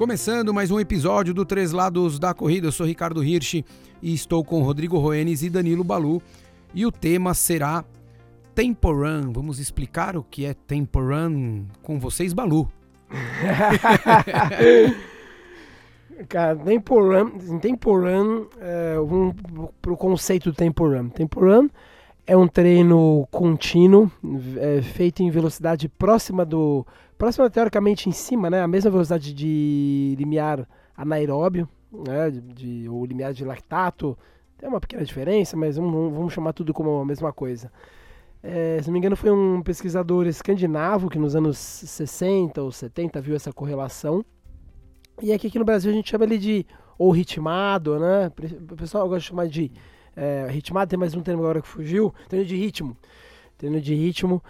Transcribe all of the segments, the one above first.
Começando mais um episódio do Três Lados da Corrida, eu sou Ricardo Hirsch e estou com Rodrigo Roenes e Danilo Balu. E o tema será Tempo Run. Vamos explicar o que é Tempo Run com vocês, Balu. Cara, Tempo Run, Tempo Run é, um, pro conceito do Tempo Run. Tempo Run é um treino contínuo, é, feito em velocidade próxima do próxima teoricamente em cima, né? A mesma velocidade de limiar anaeróbio, né? De, de, ou limiar de lactato. Tem uma pequena diferença, mas vamos, vamos chamar tudo como a mesma coisa. É, se não me engano, foi um pesquisador escandinavo que nos anos 60 ou 70 viu essa correlação. E aqui, aqui no Brasil a gente chama ele de ou ritmado, né? O pessoal gosta de chamar de é, ritmado, tem mais um termo agora que fugiu, treino de ritmo. Treino de ritmo.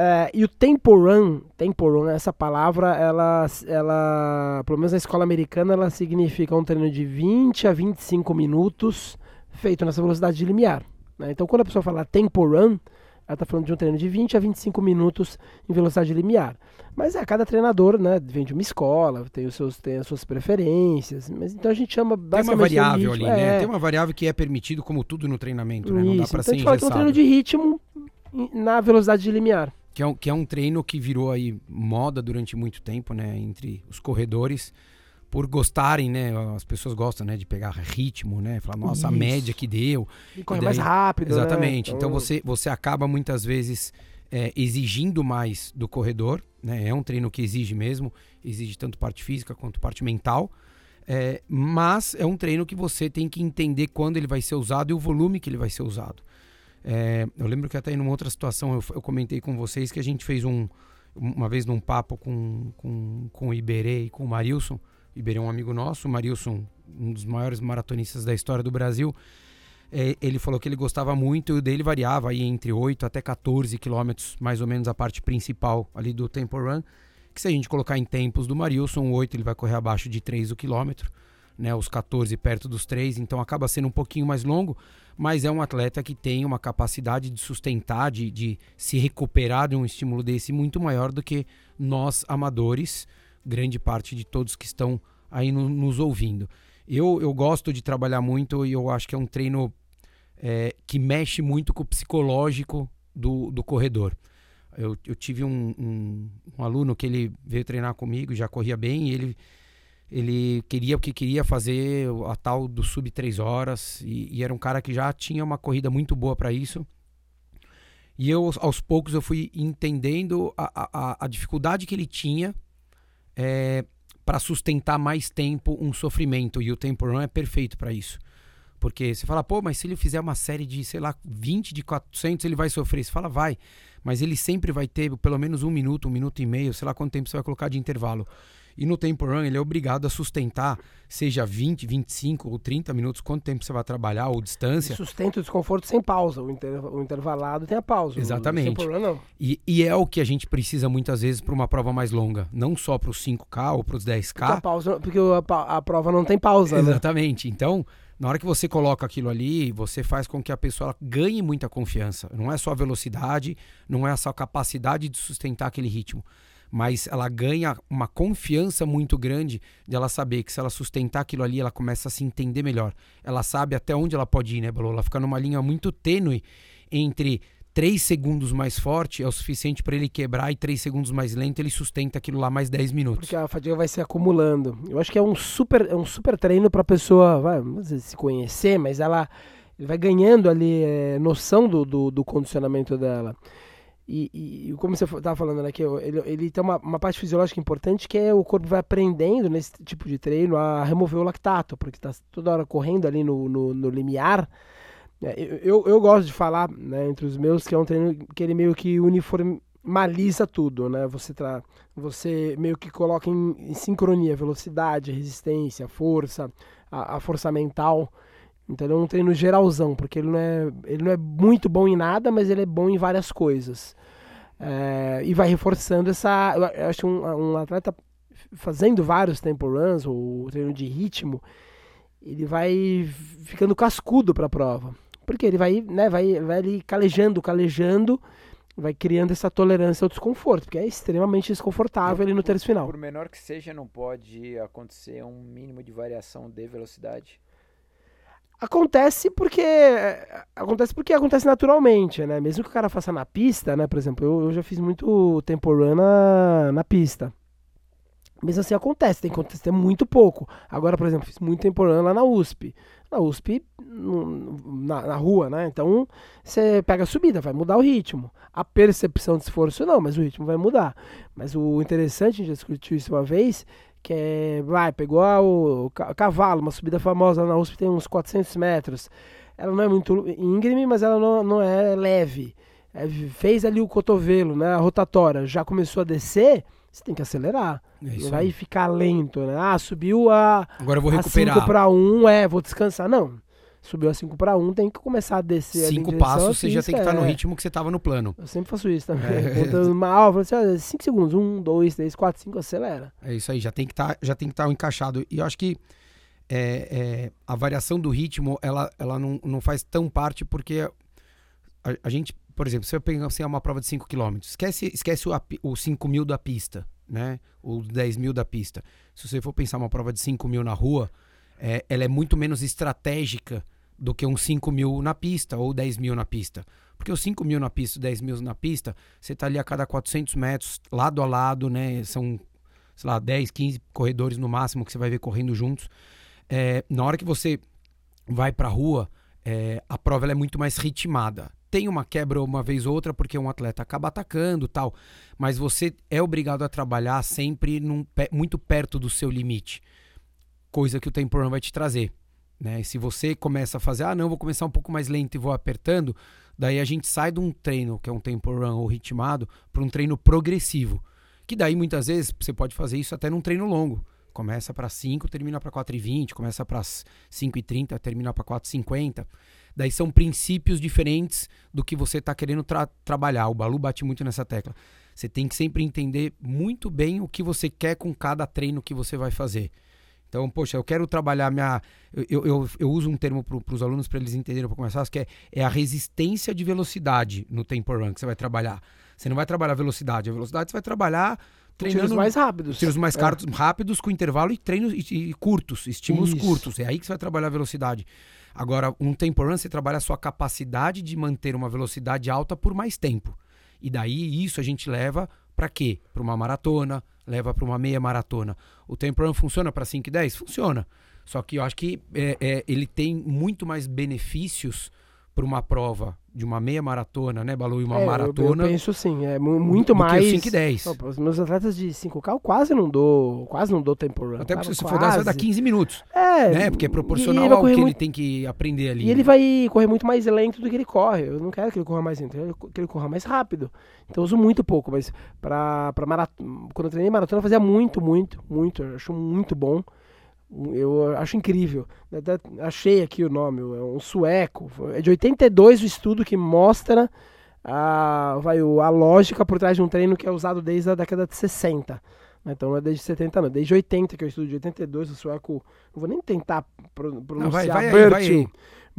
É, e o tempo run, tempo run, essa palavra, ela, ela, pelo menos na escola americana, ela significa um treino de 20 a 25 minutos feito nessa velocidade de limiar. Né? Então, quando a pessoa fala tempo run, ela está falando de um treino de 20 a 25 minutos em velocidade limiar. Mas é, cada treinador né, vem de uma escola, tem, os seus, tem as suas preferências. Mas, então a gente chama basicamente. Tem uma variável ali, né? é. Tem uma variável que é permitido, como tudo no treinamento, né? Não dá para então ser a gente fala que é um treino de ritmo na velocidade de limiar que é, um, que é um treino que virou aí moda durante muito tempo, né, entre os corredores, por gostarem, né, as pessoas gostam, né, de pegar ritmo, né, falar, nossa, Isso. a média que deu. E corre mais rápido, né? Exatamente. Né? Então, então você, você acaba muitas vezes é, exigindo mais do corredor, né, é um treino que exige mesmo, exige tanto parte física quanto parte mental, é, mas é um treino que você tem que entender quando ele vai ser usado e o volume que ele vai ser usado. É, eu lembro que até em uma outra situação eu, eu, comentei com vocês que a gente fez um, uma vez num papo com, com, com o Iberê e com o Marilson. Iberê é um amigo nosso, o Marilson, um dos maiores maratonistas da história do Brasil. É, ele falou que ele gostava muito e o dele variava aí entre 8 até 14 quilômetros, mais ou menos a parte principal ali do Tempo Run. Que se a gente colocar em tempos do Marilson, o 8 ele vai correr abaixo de 3 o quilômetro, né, os 14 perto dos 3, então acaba sendo um pouquinho mais longo mas é um atleta que tem uma capacidade de sustentar, de, de se recuperar de um estímulo desse muito maior do que nós amadores, grande parte de todos que estão aí no, nos ouvindo. Eu, eu gosto de trabalhar muito e eu acho que é um treino é, que mexe muito com o psicológico do, do corredor. Eu, eu tive um, um, um aluno que ele veio treinar comigo, já corria bem, e ele ele queria o que queria fazer a tal do sub 3 horas e, e, era um cara que já tinha uma corrida muito boa para isso. E eu, aos poucos, eu fui entendendo a, a, a dificuldade que ele tinha é, para sustentar mais tempo um sofrimento. E o Tempo Run é perfeito para isso. Porque você fala, pô, mas se ele fizer uma série de, sei lá, 20 de 400, ele vai sofrer. Você fala, vai. Mas ele sempre vai ter pelo menos um minuto, um minuto e meio, sei lá quanto tempo você vai colocar de intervalo. E no tempo run ele é obrigado a sustentar, seja 20, 25 ou 30 minutos, quanto tempo você vai trabalhar ou distância. Sustenta o desconforto sem pausa. O, inter, o intervalado tem a pausa. Exatamente. Run, não. E, e, é o que a gente precisa muitas vezes para uma prova mais longa. Não só para os 5K ou para os 10K. Porque, a, pausa, porque a, a prova não tem pausa. Né? Exatamente. Então, na hora que você coloca aquilo ali, você faz com que a pessoa ganhe muita confiança. Não é só a velocidade, não é só a capacidade de sustentar aquele ritmo mas ela ganha uma confiança muito grande de ela saber que se ela sustentar aquilo ali, ela começa a se entender melhor. Ela sabe até onde ela pode ir, né, Balu? Ela fica numa linha muito tênue entre 3 segundos mais forte é o suficiente para ele quebrar e 3 segundos mais lento ele sustenta aquilo lá mais 10 minutos. Porque a fadiga vai se acumulando. Eu acho que é um super, é um super treino para a pessoa vai, se conhecer, mas ela vai ganhando ali é, noção do, do, do condicionamento dela. E, e, como você estava falando, né, que ele, ele tem uma, uma, parte fisiológica importante que é o corpo vai aprendendo nesse tipo de treino a remover o lactato, porque está toda hora correndo ali no, no, no limiar. É, eu, eu, gosto de falar né, entre os meus que é um treino que ele meio que uniformaliza tudo, né? Você, tra você meio que coloca em, em sincronia velocidade, resistência, força, a, a força mental. Então é um treino geralzão, porque ele não, é, ele não é muito bom em nada, mas ele é bom em várias coisas. É, e vai reforçando essa. Eu acho um, um atleta fazendo vários tempo runs, ou treino de ritmo, ele vai ficando cascudo para a prova. Porque ele vai, né, vai, vai ali calejando, calejando, vai criando essa tolerância ao desconforto, porque é extremamente desconfortável ali no terço final. Por menor que seja, não pode acontecer um mínimo de variação de velocidade. Acontece porque acontece porque acontece naturalmente, né? Mesmo que o cara faça na pista, né? Por exemplo, eu, eu já fiz muito tempo na, na pista. Mesmo assim acontece, tem que acontecer muito pouco. Agora, por exemplo, fiz muito tempo lá na USP. Na USP, na, na rua, né? Então, você pega a subida, vai mudar o ritmo. A percepção de esforço não, mas o ritmo vai mudar. Mas o interessante, a gente discutiu isso uma vez, que é, vai, pegou o cavalo, uma subida famosa na USP tem uns 400 metros. Ela não é muito íngreme, mas ela não, não é leve. É, fez ali o cotovelo, né, a rotatória, já começou a descer, você tem que acelerar. É não vai ficar lento, né? Ah, subiu a Agora eu vou recuperar. 5 para 1, é, vou descansar. Não subiu a 5 para 1, tem que começar a descer. Cinco passos, você já tem que estar tá no é. ritmo que você estava no plano. Eu sempre faço isso também. É. Contando uma 5 segundos, 1, 2, 3, 4, 5, acelera. É isso aí, já tem que tá, estar tá encaixado. E eu acho que é, é, a variação do ritmo, ela, ela não, não faz tão parte porque a, a gente, por exemplo, se eu pegar assim, uma prova de 5 km, esquece, esquece o, o 5 mil da pista, né? Ou 10 mil da pista. Se você for pensar uma prova de 5 mil na rua, é, ela é muito menos estratégica do que uns 5 mil na pista ou 10 mil na pista. Porque os 5 mil na pista, 10 mil na pista, você está ali a cada 400 metros, lado a lado, né? São, sei lá, 10, 15 corredores no máximo que você vai ver correndo juntos. É, na hora que você vai para a rua, é, a prova é muito mais ritmada. Tem uma quebra uma vez ou outra porque um atleta acaba atacando tal, mas você é obrigado a trabalhar sempre num, muito perto do seu limite coisa que o tempo run vai te trazer. Né? Se você começa a fazer, ah, não, vou começar um pouco mais lento e vou apertando, daí a gente sai de um treino que é um tempo run ou ritmado para um treino progressivo. Que daí muitas vezes você pode fazer isso até num treino longo. Começa para 5, termina para 4,20, começa para 5,30, termina para 4,50. Daí são princípios diferentes do que você está querendo tra trabalhar. O Balu bate muito nessa tecla. Você tem que sempre entender muito bem o que você quer com cada treino que você vai fazer. Então, poxa, eu quero trabalhar minha. Eu, eu, eu uso um termo para os alunos para eles entenderem um pouco mais fácil, que é, é a resistência de velocidade no tempo run que você vai trabalhar. Você não vai trabalhar velocidade, a velocidade você vai trabalhar treinando tiros mais rápidos. Tiros mais é. rápidos com intervalo e treinos e, e curtos, estímulos Isso. curtos. É aí que você vai trabalhar a velocidade. Agora, um tempo run você trabalha a sua capacidade de manter uma velocidade alta por mais tempo. E daí isso a gente leva para quê? Para uma maratona, leva para uma meia maratona. O tempo run funciona para 5 e 10? Funciona. Só que eu acho que é, é, ele tem muito mais benefícios para uma prova de uma meia maratona, né, Balu? E uma é, maratona. Eu, eu, penso sim, é muito mais. Que 5 e 10. os meus atletas de 5K eu quase não dou, quase não dou tempo run. Até porque se for dar, você vai dar 15 minutos. É. Né? Porque é proporcional ao que muito... ele tem que aprender ali. E ele vai correr muito mais lento do que ele corre. Eu não quero que ele corra mais lento, eu quero que ele corra mais rápido. Então eu uso muito pouco, mas para maratona, quando eu treinei maratona eu fazia muito, muito, muito. Eu acho muito bom. Eu acho incrível. Até achei aqui o nome, é um sueco. É de 82 o estudo que mostra a, vai, a lógica por trás de um treino que é usado desde a década de 60. Então não é desde 70, não. Desde 80, que é o estudo de 82, o sueco. Não vou nem tentar pronunciar. Não, vai, vai, aí, vai aí.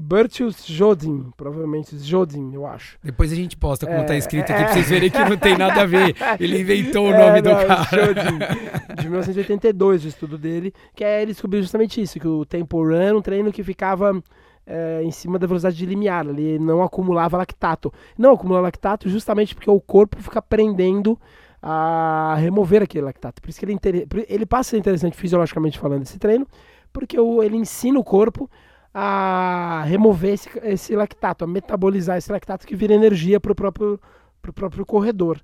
Bertius Jodin, provavelmente Jodin, eu acho. Depois a gente posta como está é, escrito aqui é, pra vocês verem que não tem nada a ver. Ele inventou o nome é, do cara. Jodin, de 1982, o estudo dele, que é ele descobriu justamente isso, que o tempo run era um treino que ficava é, em cima da velocidade de limiar, ele não acumulava lactato. Não acumula lactato justamente porque o corpo fica aprendendo a remover aquele lactato. Por isso que ele, ele passa a ser interessante fisiologicamente falando esse treino, porque ele ensina o corpo a remover esse, esse lactato, a metabolizar esse lactato que vira energia para o próprio, pro próprio corredor.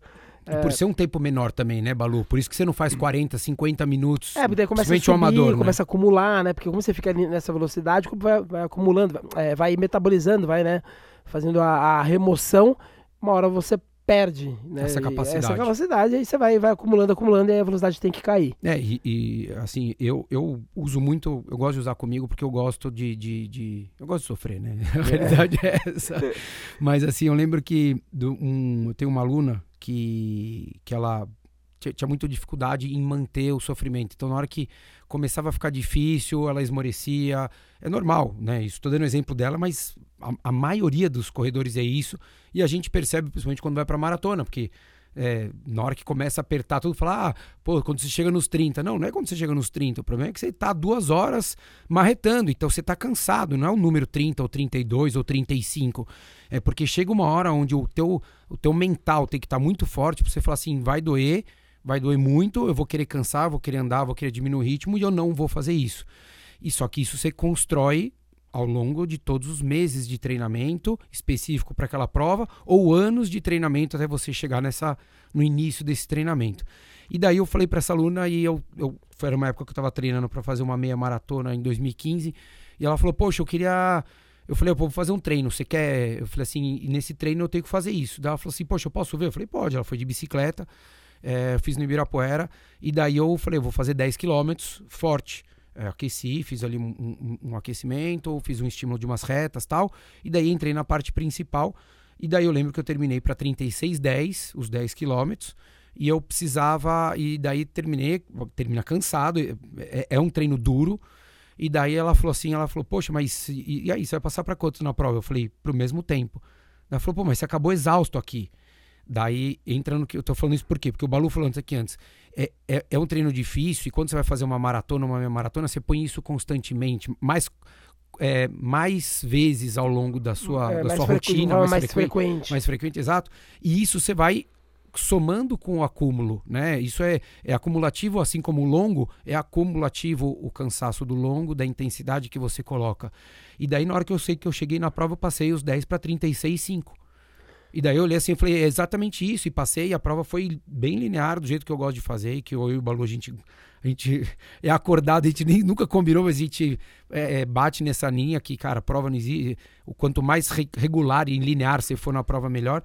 E por é. ser um tempo menor também, né, Balu? Por isso que você não faz 40, 50 minutos. É, porque daí começa a subir, amador, né? começa a acumular, né? Porque como você fica nessa velocidade, vai, vai acumulando, vai, é, vai, metabolizando, vai, né? Fazendo a, a remoção, uma hora você perde né? essa capacidade. Essa capacidade, aí você vai, vai acumulando, acumulando e a velocidade tem que cair. É, e, e, assim, eu, eu uso muito, eu gosto de usar comigo porque eu gosto de. de, de eu gosto de sofrer, né? A realidade é, é essa. Mas assim, eu lembro que do, um, eu tenho uma aluna que, que ela tinha, muita dificuldade em manter o sofrimento. Então, na hora que começava a ficar difícil, ela esmorecia. É normal, né? Estou dando exemplo dela, mas a, a, maioria dos corredores é isso. E a gente percebe, principalmente quando vai para maratona, porque é, na hora que começa a apertar tudo, fala, ah, pô, quando você chega nos 30. Não, não é quando você chega nos 30. O problema é que você está duas horas marretando, então você está cansado. Não é o número 30 ou 32 ou 35. É porque chega uma hora onde o teu, o teu mental tem que estar tá muito forte para você falar assim, vai doer, vai doer muito, eu vou querer cansar, vou querer andar, vou querer diminuir o ritmo e eu não vou fazer isso. E só que isso você constrói ao longo de todos os meses de treinamento específico para aquela prova ou anos de treinamento até você chegar nessa no início desse treinamento. E daí eu falei para essa aluna e eu, eu foi uma época que eu estava treinando para fazer uma meia maratona em 2015 e ela falou: "Poxa, eu queria eu falei, eu vou fazer um treino, você quer? Eu falei assim, nesse treino eu tenho que fazer isso. Daí ela falou assim, poxa, eu posso ver? Eu falei, pode. Ela foi de bicicleta, é, fiz no Ibirapuera, e daí eu falei, vou fazer 10 quilômetros forte é, aqueci, fiz ali um, um, um, aquecimento, fiz um estímulo de umas retas tal, e daí entrei na parte principal, e daí eu lembro que eu terminei para 36,10, os 10 quilômetros, e eu precisava, e daí terminei, termina cansado, é, é, um treino duro, e daí ela falou assim, ela falou, poxa, mas e, e aí, você vai passar para quantos na prova? Eu falei, para o mesmo tempo. Ela falou, pô, mas você acabou exausto aqui. Daí, entrando que eu tô falando isso por quê? Porque o Balu falou antes aqui antes. É, é, é, um treino difícil e quando você vai fazer uma maratona, uma maratona, você põe isso constantemente, mais, é, mais vezes ao longo da sua, é, da sua rotina, mais, mais frequente, frequente. Mais frequente, exato. E isso você vai somando com o acúmulo, né? Isso é, é acumulativo, assim como o longo, é acumulativo o cansaço do longo, da intensidade que você coloca. E daí, na hora que eu sei que eu cheguei na prova, eu passei os 10 para 36,5. E daí eu olhei assim e falei, é exatamente isso. E passei, e a prova foi bem linear, do jeito que eu gosto de fazer, e que eu e o Balu, a gente, a gente é acordado, a gente nem, nunca combinou, mas a gente é, é, bate nessa linha que, cara, a prova não existe. O quanto mais re regular e linear você for na prova, melhor.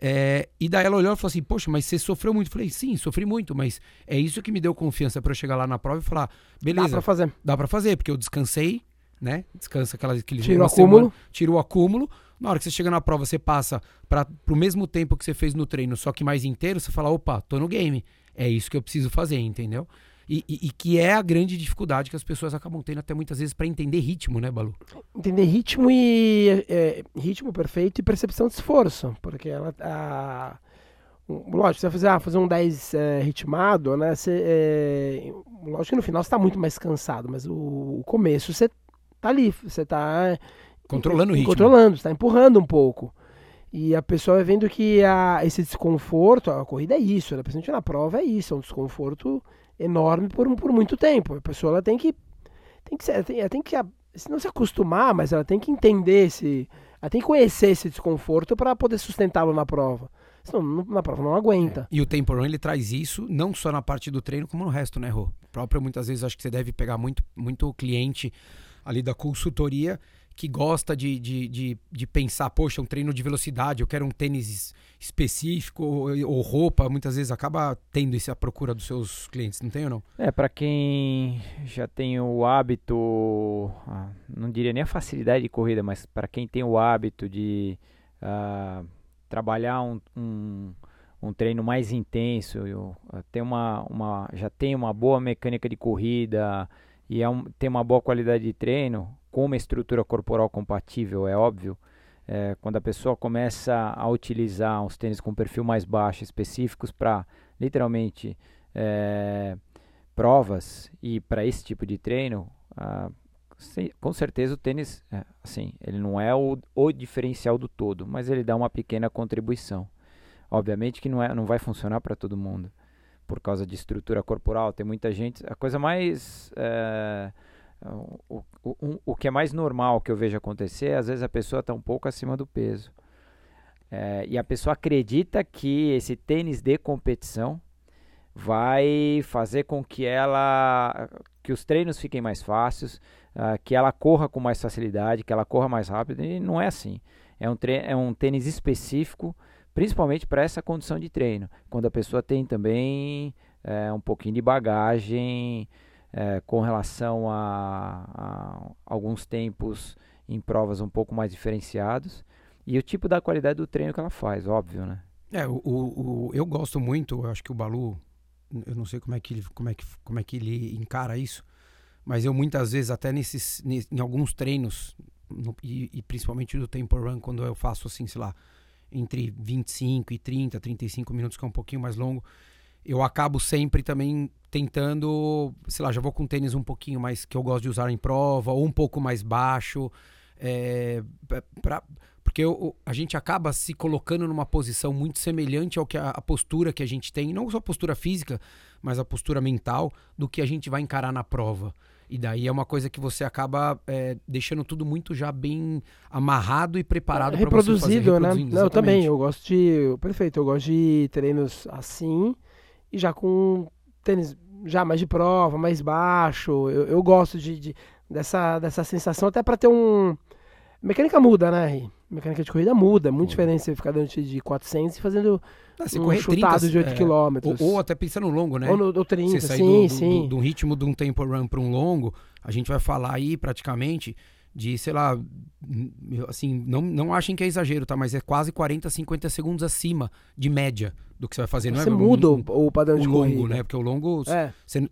É, e daí ela olhou e falou assim: Poxa, mas você sofreu muito. Eu falei: Sim, sofri muito, mas é isso que me deu confiança para eu chegar lá na prova e falar: Beleza. Dá pra fazer. Dá pra fazer, porque eu descansei, né? Descansa aquela, aquele Tira o acúmulo. tira o acúmulo na hora que você chega na prova, você passa para o mesmo tempo que você fez no treino, só que mais inteiro, você fala, opa, tô no game. É isso que eu preciso fazer, entendeu? E, e, e, que é a grande dificuldade que as pessoas acabam tendo até muitas vezes para entender ritmo, né, Balu? Entender ritmo e é, ritmo perfeito e percepção de esforço, porque ela a, lógico, você vai fazer, ah, fazer um 10 é, ritmado, né? Você, é, lógico que no final você está muito mais cansado, mas o, o começo você tá ali, você tá Controlando o ritmo. Controlando, está empurrando um pouco. E a pessoa vai vendo que a, esse desconforto, a corrida é isso, né? Principalmente na prova é isso, é um desconforto enorme por, por muito tempo. A pessoa ela tem que tem que ser, tem, tem que não se acostumar, mas ela tem que entender esse, ela tem que conhecer esse desconforto para poder sustentá-lo na prova. Senão na prova não aguenta. É. E o Tempo Run ele traz isso não só na parte do treino como no resto, né, Rô? Próprio muitas vezes acho que você deve pegar muito muito cliente ali da consultoria que gosta de, de, de, de, pensar, poxa, um treino de velocidade, eu quero um tênis específico ou, ou roupa, muitas vezes acaba tendo essa procura dos seus clientes, não tem ou não? É, para quem já tem o hábito, ah, não diria nem a facilidade de corrida, mas para quem tem o hábito de uh, trabalhar um, um, um, treino mais intenso, eu, uh, tem uma, uma, já tem uma boa mecânica de corrida e é um, tem uma boa qualidade de treino, com uma estrutura corporal compatível, é óbvio, é, quando a pessoa começa a utilizar uns tênis com perfil mais baixo, específicos para literalmente é, provas e para esse tipo de treino, ah, com certeza o tênis, é, assim, ele não é o, o, diferencial do todo, mas ele dá uma pequena contribuição. Obviamente que não, é, não vai funcionar para todo mundo, por causa de estrutura corporal. Tem muita gente. A coisa mais é, o, o, o que é mais normal que eu vejo acontecer é às vezes a pessoa está um pouco acima do peso. É, e a pessoa acredita que esse tênis de competição vai fazer com que ela que os treinos fiquem mais fáceis, uh, que ela corra com mais facilidade, que ela corra mais rápido. E não é assim. É um, é um tênis específico, principalmente para essa condição de treino. Quando a pessoa tem também é, um pouquinho de bagagem é, com relação a, a, alguns tempos em provas um pouco mais diferenciados e o tipo da qualidade do treino que ela faz, óbvio, né? É, o, o, eu gosto muito, eu acho que o Balu eu não sei como é que ele, como é que, como é que ele encara isso, mas eu muitas vezes, até nesses, em alguns treinos, no, e, e, principalmente do tempo run, quando eu faço assim, sei lá, entre 25 e 30, 35 minutos, que é um pouquinho mais longo, eu acabo sempre também tentando, sei lá, já vou com tênis um pouquinho mais que eu gosto de usar em prova, ou um pouco mais baixo, é, pra, porque eu, a gente acaba se colocando numa posição muito semelhante ao que a, a, postura que a gente tem, não só a postura física, mas a postura mental do que a gente vai encarar na prova. E daí é uma coisa que você acaba é, deixando tudo muito já bem amarrado e preparado é, reproduzível, fazer, né? Não, eu também, eu gosto de, perfeito, eu gosto de treinos assim e já com tênis já mais de prova, mais baixo. Eu, eu gosto de, de, dessa, dessa sensação até para ter um mecânica muda, né? Ri? Mecânica de corrida muda, é muito diferente você ficar dentro de 400 e fazendo ah, um chutado 30, de 8 é, km. Ou, ou, até pensando no longo, né? Ou no, no 30, você sim, do, sim. Do, do, ritmo de um tempo run para um longo, a gente vai falar aí praticamente de, sei lá, assim, não, não achem que é exagero, tá? Mas é quase 40, 50 segundos acima de média do que você vai fazer. Não você é, muda um, o padrão o de longo, corrida. né? Porque o longo, é. você,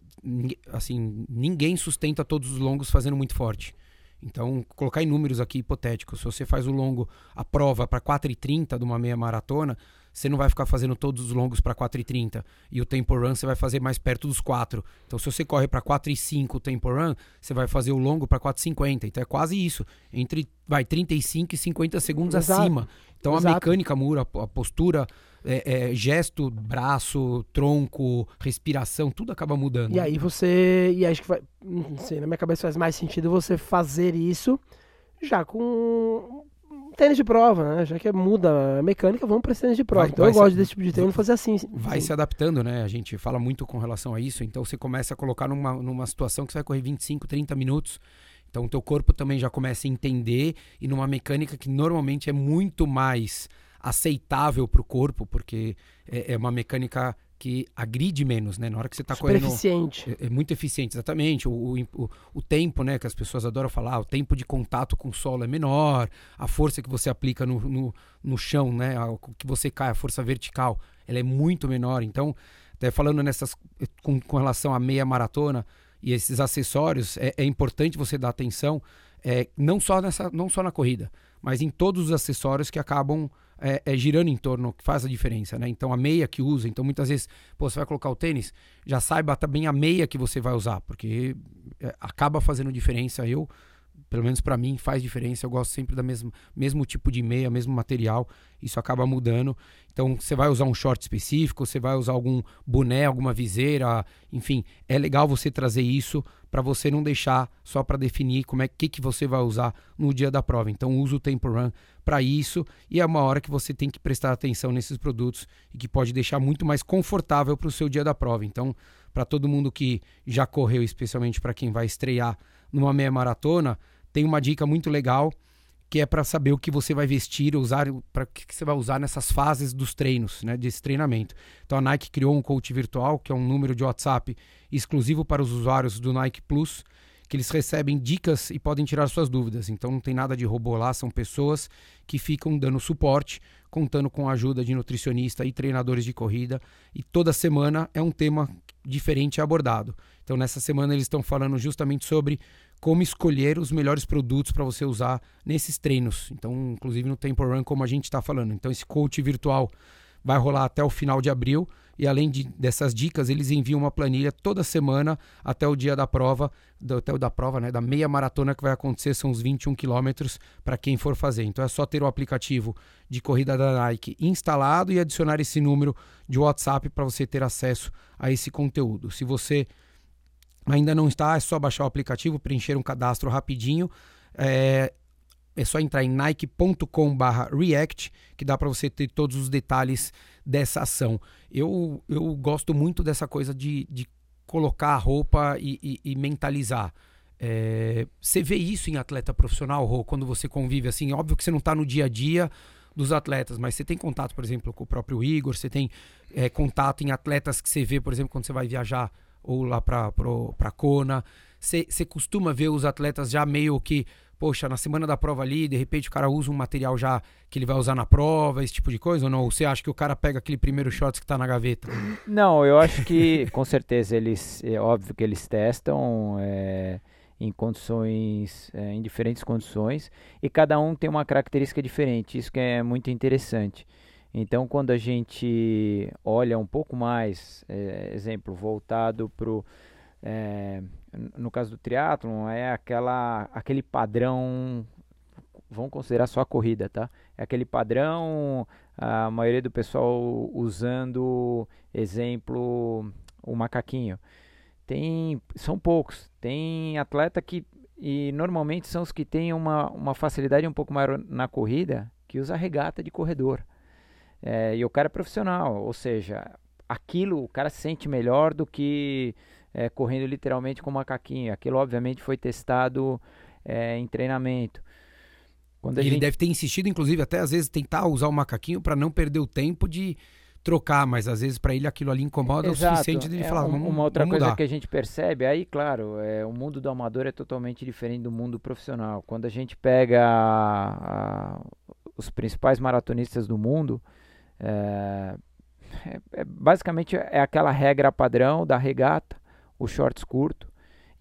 assim, ninguém sustenta todos os longos fazendo muito forte. Então, colocar em números aqui hipotéticos, se você faz o longo, a prova para 4,30 de uma meia maratona, você não vai ficar fazendo todos os longos para 4,30 e o tempo run você vai fazer mais perto dos 4. Então, se você corre para 4,5 o tempo run, você vai fazer o longo para 4,50. Então, é quase isso, entre vai 35 e 50 segundos Exato. acima. Então, Exato. a mecânica muda, a postura, é, é, gesto, braço, tronco, respiração, tudo acaba mudando. E aí você. E acho que vai. Não sei, na minha cabeça faz mais sentido você fazer isso já com tênis de prova, né? Já que muda a mecânica, vamos para tênis de prova. Vai, então vai eu gosto desse tipo de treino fazer assim. Vai se adaptando, né? A gente fala muito com relação a isso. Então você começa a colocar numa, numa situação que você vai correr 25, 30 minutos. Então o teu corpo também já começa a entender e numa mecânica que normalmente é muito mais aceitável para o corpo, porque é, é, uma mecânica que agride menos, né? Na hora que você está correndo. eficiente. É, é, muito eficiente, exatamente. O, o, o, tempo, né? Que as pessoas adoram falar, o tempo de contato com o solo é menor, a força que você aplica no, no, no chão, né? O que você cai, a força vertical, ela é muito menor. Então, até falando nessas. com, com relação à meia maratona e esses acessórios, é, é importante você dar atenção, é, não, só nessa, não só na corrida, mas em todos os acessórios que acabam é, é, girando em torno que faz a diferença, né? Então a meia que usa, então muitas vezes, pô, você vai colocar o tênis, já saiba também a meia que você vai usar, porque é, acaba fazendo diferença. Eu pelo menos para mim faz diferença. Eu gosto sempre da mesma mesmo tipo de meia, mesmo material. Isso acaba mudando. Então você vai usar um short específico, você vai usar algum boné, alguma viseira, enfim, é legal você trazer isso para você não deixar só para definir como é que que você vai usar no dia da prova. Então usa o tempo run para isso e é uma hora que você tem que prestar atenção nesses produtos e que pode deixar muito mais confortável para o seu dia da prova. Então, para todo mundo que já correu, especialmente para quem vai estrear numa meia maratona, tem uma dica muito legal que é para saber o que você vai vestir, usar para que você vai usar nessas fases dos treinos, né, desse treinamento. Então a Nike criou um coach virtual, que é um número de WhatsApp exclusivo para os usuários do Nike Plus, que eles recebem dicas e podem tirar suas dúvidas. Então não tem nada de robô lá, são pessoas que ficam dando suporte, contando com a ajuda de nutricionista e treinadores de corrida, e toda semana é um tema diferente abordado. Então nessa semana eles estão falando justamente sobre como escolher os melhores produtos para você usar nesses treinos. Então, inclusive no Tempo Run, como a gente está falando. Então, esse coach virtual vai rolar até o final de abril. E além de, dessas dicas, eles enviam uma planilha toda semana até o dia da prova, do, até o da prova, né? Da meia maratona que vai acontecer, são uns 21 quilômetros para quem for fazer. Então é só ter o aplicativo de corrida da Nike instalado e adicionar esse número de WhatsApp para você ter acesso a esse conteúdo. Se você ainda não está, é só baixar o aplicativo, preencher um cadastro rapidinho. É, é só entrar em nike.com/react que dá para você ter todos os detalhes dessa ação. Eu, eu gosto muito dessa coisa de, de colocar a roupa e, e, e mentalizar. É, você vê isso em atleta profissional, Rô, quando você convive assim? Óbvio que você não está no dia a dia dos atletas, mas você tem contato, por exemplo, com o próprio Igor, você tem é, contato em atletas que você vê, por exemplo, quando você vai viajar ou lá para Kona. Você costuma ver os atletas já meio que poxa, na semana da prova ali, de repente o cara usa um material já que ele vai usar na prova, esse tipo de coisa, ou não? Ou você acha que o cara pega aquele primeiro shorts que tá na gaveta? Não, eu acho que, com certeza, eles, é óbvio que eles testam é, em condições, é, em diferentes condições, e cada um tem uma característica diferente, isso que é muito interessante. Então, quando a gente olha um pouco mais, é, exemplo, voltado para o é, no caso do triatlon, é aquela, aquele padrão, vamos considerar só a corrida, tá? É aquele padrão, a maioria do pessoal usando, exemplo, o macaquinho. Tem, são poucos. Tem atleta que, e normalmente são os que têm uma, uma facilidade um pouco maior na corrida, que usa regata de corredor. É, e o cara é profissional, ou seja, aquilo o cara se sente melhor do que é, correndo literalmente com macaquinho. Aquilo, obviamente, foi testado é, em treinamento. Quando ele gente... deve ter insistido, inclusive, até às vezes tentar usar o macaquinho para não perder o tempo de trocar, mas às vezes para ele aquilo ali incomoda Exato. o suficiente de é falar, vamos Uma outra vamos coisa que a gente percebe, aí, claro, é, o mundo do amador é totalmente diferente do mundo profissional. Quando a gente pega a, a, os principais maratonistas do mundo, é, é, é, basicamente é aquela regra padrão da regata, o shorts curto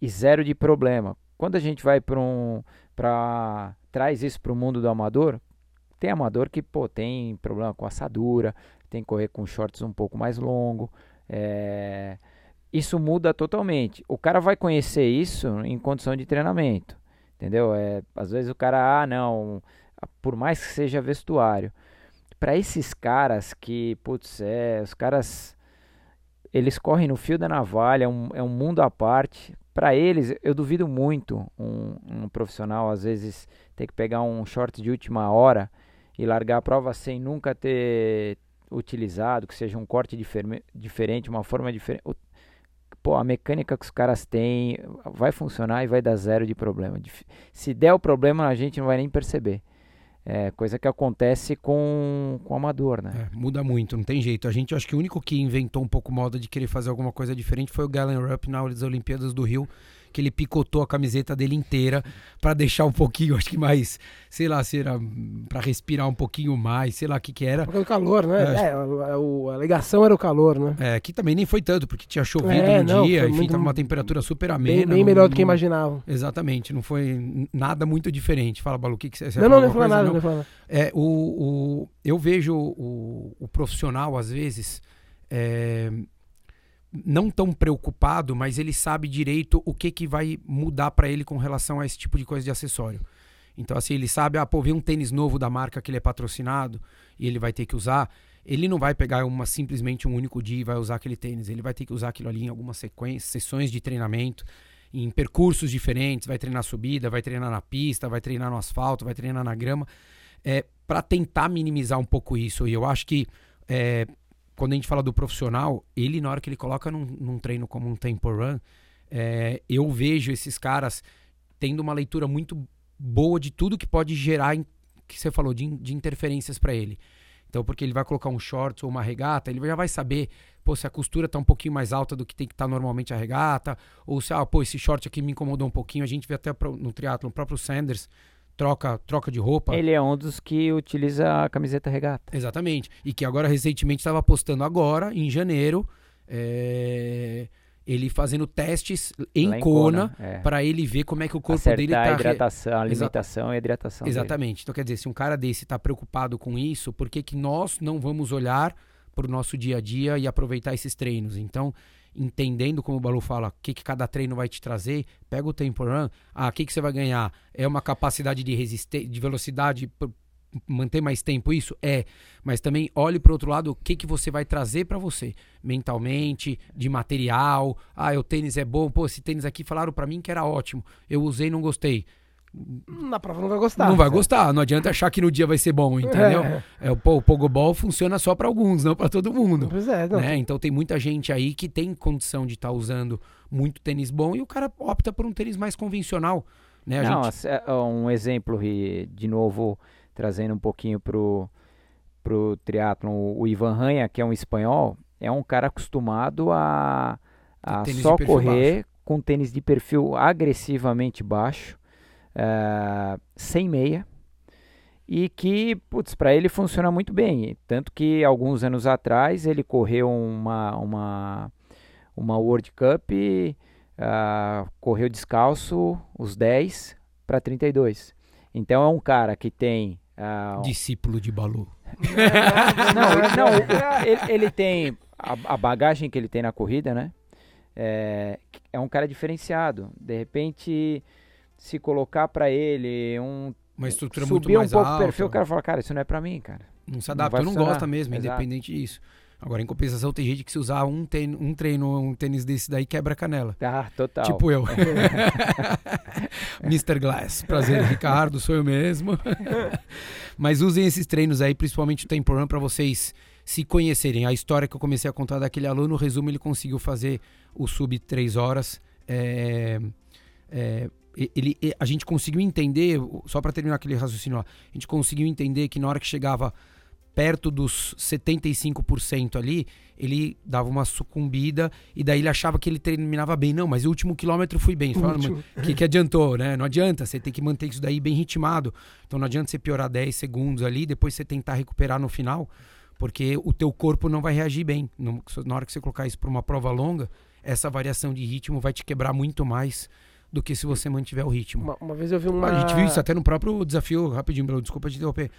e zero de problema. Quando a gente vai para um para traz isso para o mundo do amador, tem amador que pô, tem problema com assadura, tem que correr com shorts um pouco mais longo. É, isso muda totalmente. O cara vai conhecer isso em condição de treinamento, entendeu? É, às vezes o cara, ah, não, por mais que seja vestuário, para esses caras que, putz, é, os caras eles correm no fio da navalha, é um, é um mundo à parte. Para eles, eu duvido muito um, um, profissional, às vezes, ter que pegar um short de última hora e largar a prova sem nunca ter utilizado, que seja um corte diferente, uma forma diferente. Pô, a mecânica que os caras têm vai funcionar e vai dar zero de problema. Se der o problema, a gente não vai nem perceber. É, coisa que acontece com, com o amador, né? É, muda muito, não tem jeito. A gente, acho que o único que inventou um pouco moda de querer fazer alguma coisa diferente foi o Galen Rupp nas Olimpíadas do Rio, que ele picotou a camiseta dele inteira para deixar um pouquinho, acho que mais, sei lá, se era para respirar um pouquinho mais, sei lá o que que era. Porque o calor, né? É, é a, a, a, ligação era o calor, né? É, que também nem foi tanto, porque tinha chovido é, no não, dia, enfim, muito, tava uma temperatura super amena. Bem, bem melhor do que imaginavam. Exatamente, não foi nada muito diferente. Fala, Balu, o que, que você Não, não, não fala nada, não fala nada. É, o, o, eu vejo o, o profissional, às vezes, é, não tão preocupado, mas ele sabe direito o que, que vai mudar para ele com relação a esse tipo de coisa de acessório. Então, assim, ele sabe, ah, pô, vê um tênis novo da marca que ele é patrocinado e ele vai ter que usar. Ele não vai pegar uma simplesmente um único dia e vai usar aquele tênis. Ele vai ter que usar aquilo ali em algumas sequências, sessões de treinamento, em percursos diferentes. Vai treinar subida, vai treinar na pista, vai treinar no asfalto, vai treinar na grama. É, para tentar minimizar um pouco isso. E eu acho que é, quando a gente fala do profissional, ele, na hora que ele coloca num, num treino como um tempo run, é, eu vejo esses caras tendo uma leitura muito boa de tudo que pode gerar, que você falou, de, de interferências para ele. Então, porque ele vai colocar um short ou uma regata, ele já vai saber, pô, se a costura tá um pouquinho mais alta do que tem que estar tá normalmente a regata, ou se, ah, pô, esse short aqui me incomodou um pouquinho. A gente vê até no triatlo, o próprio Sanders, troca, troca de roupa. Ele é um dos que utiliza a camiseta regata. Exatamente. E que agora recentemente estava postando agora, em janeiro, é, ele fazendo testes em, em Kona, é. para ele ver como é que o corpo Acertar dele está. A hidratação, a alimentação e a hidratação. Exatamente. Dele. Então, quer dizer, se um cara desse está preocupado com isso, por que, que nós não vamos olhar para o nosso dia a dia e aproveitar esses treinos? Então, entendendo como o Balu fala, o que, que cada treino vai te trazer, pega o tempo run, ah, o que, que você vai ganhar? É uma capacidade de resistência, de velocidade, manter mais tempo isso? É, mas também olhe para o outro lado o que, que você vai trazer para você, mentalmente, de material, ah, o tênis é bom, pô, esse tênis aqui falaram para mim que era ótimo, eu usei não gostei. Na prova não vai gostar. Não vai gostar. Não adianta achar que no dia vai ser bom, entendeu? É. é o, o Pogobol funciona só para alguns, não para todo mundo. Pois é, não. Né? Então tem muita gente aí que tem condição de estar tá usando muito tênis bom e o cara opta por um tênis mais convencional. Né? A não, gente... É, um exemplo, de novo, trazendo um pouquinho pro, pro triatlon, o Ivan Ranha, que é um espanhol, é um cara acostumado a, a só correr baixo. com tênis de perfil agressivamente baixo uh, sem meia e que, putz, para ele funciona muito bem. Tanto que alguns anos atrás ele correu uma, uma, uma World Cup, uh, correu descalço os 10 para 32. Então é um cara que tem. Uh, Discípulo de Balu. não, não, ele, ele tem a, a, bagagem que ele tem na corrida, né? É, é um cara diferenciado. De repente, se colocar para ele um uma estrutura subir muito mais um pouco alta. o perfil, o cara fala, cara, isso não é para mim, cara. Não se adapta, não não, gosta mesmo, Exato. independente disso. Agora, em compensação, tem gente que se usar um, ten, um treino, um tênis desse daí, quebra a canela. Ah, total. Tipo eu. Mr. Glass. Prazer, Ricardo, sou eu mesmo. Mas usem esses treinos aí, principalmente o Tempo para vocês se conhecerem. A história que eu comecei a contar daquele aluno, resumo, ele conseguiu fazer o sub 3 horas. É, é, ele, a gente conseguiu entender, só para terminar aquele raciocínio, ó, a gente conseguiu entender que na hora que chegava perto dos 75% ali, ele dava uma sucumbida e daí ele achava que ele terminava bem. Não, mas o último quilômetro fui bem. O que, que adiantou, né? Não adianta, você tem que manter isso daí bem ritmado. Então não adianta você piorar 10 segundos ali, depois você tentar recuperar no final, porque o teu corpo não vai reagir bem. Na hora que você colocar isso para uma prova longa, essa variação de ritmo vai te quebrar muito mais do que se você mantiver o ritmo. Uma, uma vez eu vi uma... A gente viu isso até no próprio desafio, rapidinho, Bruno, desculpa te interromper.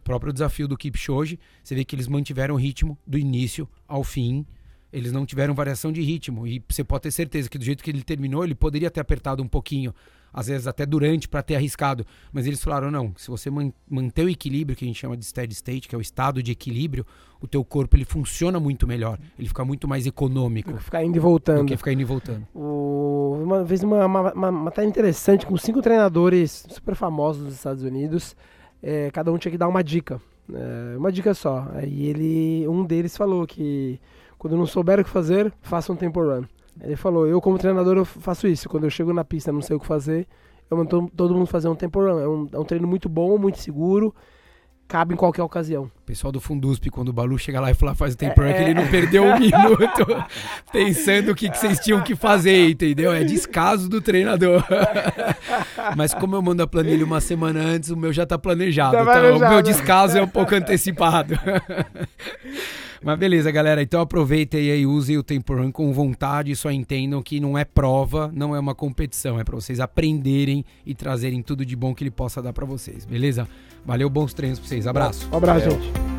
O próprio desafio do Kipchoge, você vê que eles mantiveram o ritmo do início ao fim. Eles não tiveram variação de ritmo. E você pode ter certeza que do jeito que ele terminou, ele poderia ter apertado um pouquinho, às vezes até durante, para ter arriscado. Mas eles falaram: não, se você man manter o equilíbrio, que a gente chama de steady state, que é o estado de equilíbrio, o teu corpo ele funciona muito melhor. Ele fica muito mais econômico. Ficar indo e voltando. Do que ficar indo e voltando. O... Uma vez uma, uma, uma matéria interessante com cinco treinadores super famosos dos Estados Unidos. É, cada um tinha que dar uma dica. É, uma dica só. Aí ele. Um deles falou que quando não souber o que fazer, faça um tempo run. Ele falou, eu como treinador eu faço isso. Quando eu chego na pista não sei o que fazer, eu mando todo mundo fazer um tempo run. É um, é um treino muito bom, muito seguro cabe em qualquer ocasião. O pessoal do Fundusp, quando o Balu chega lá e fala faz o tempo é, que ele não perdeu um minuto pensando o que, que vocês tinham que fazer, entendeu? É descaso do treinador. Mas como eu mando a planilha uma semana antes, o meu já tá planejado. Tá então o meu descaso é um pouco antecipado. Mas beleza, galera. Então aproveitem aí e usem o Tempo Run com vontade. Só entendam que não é prova, não é uma competição. É para vocês aprenderem e trazerem tudo de bom que ele possa dar para vocês. Beleza? Valeu, bons treinos pra vocês. Abraço. Um abraço, gente.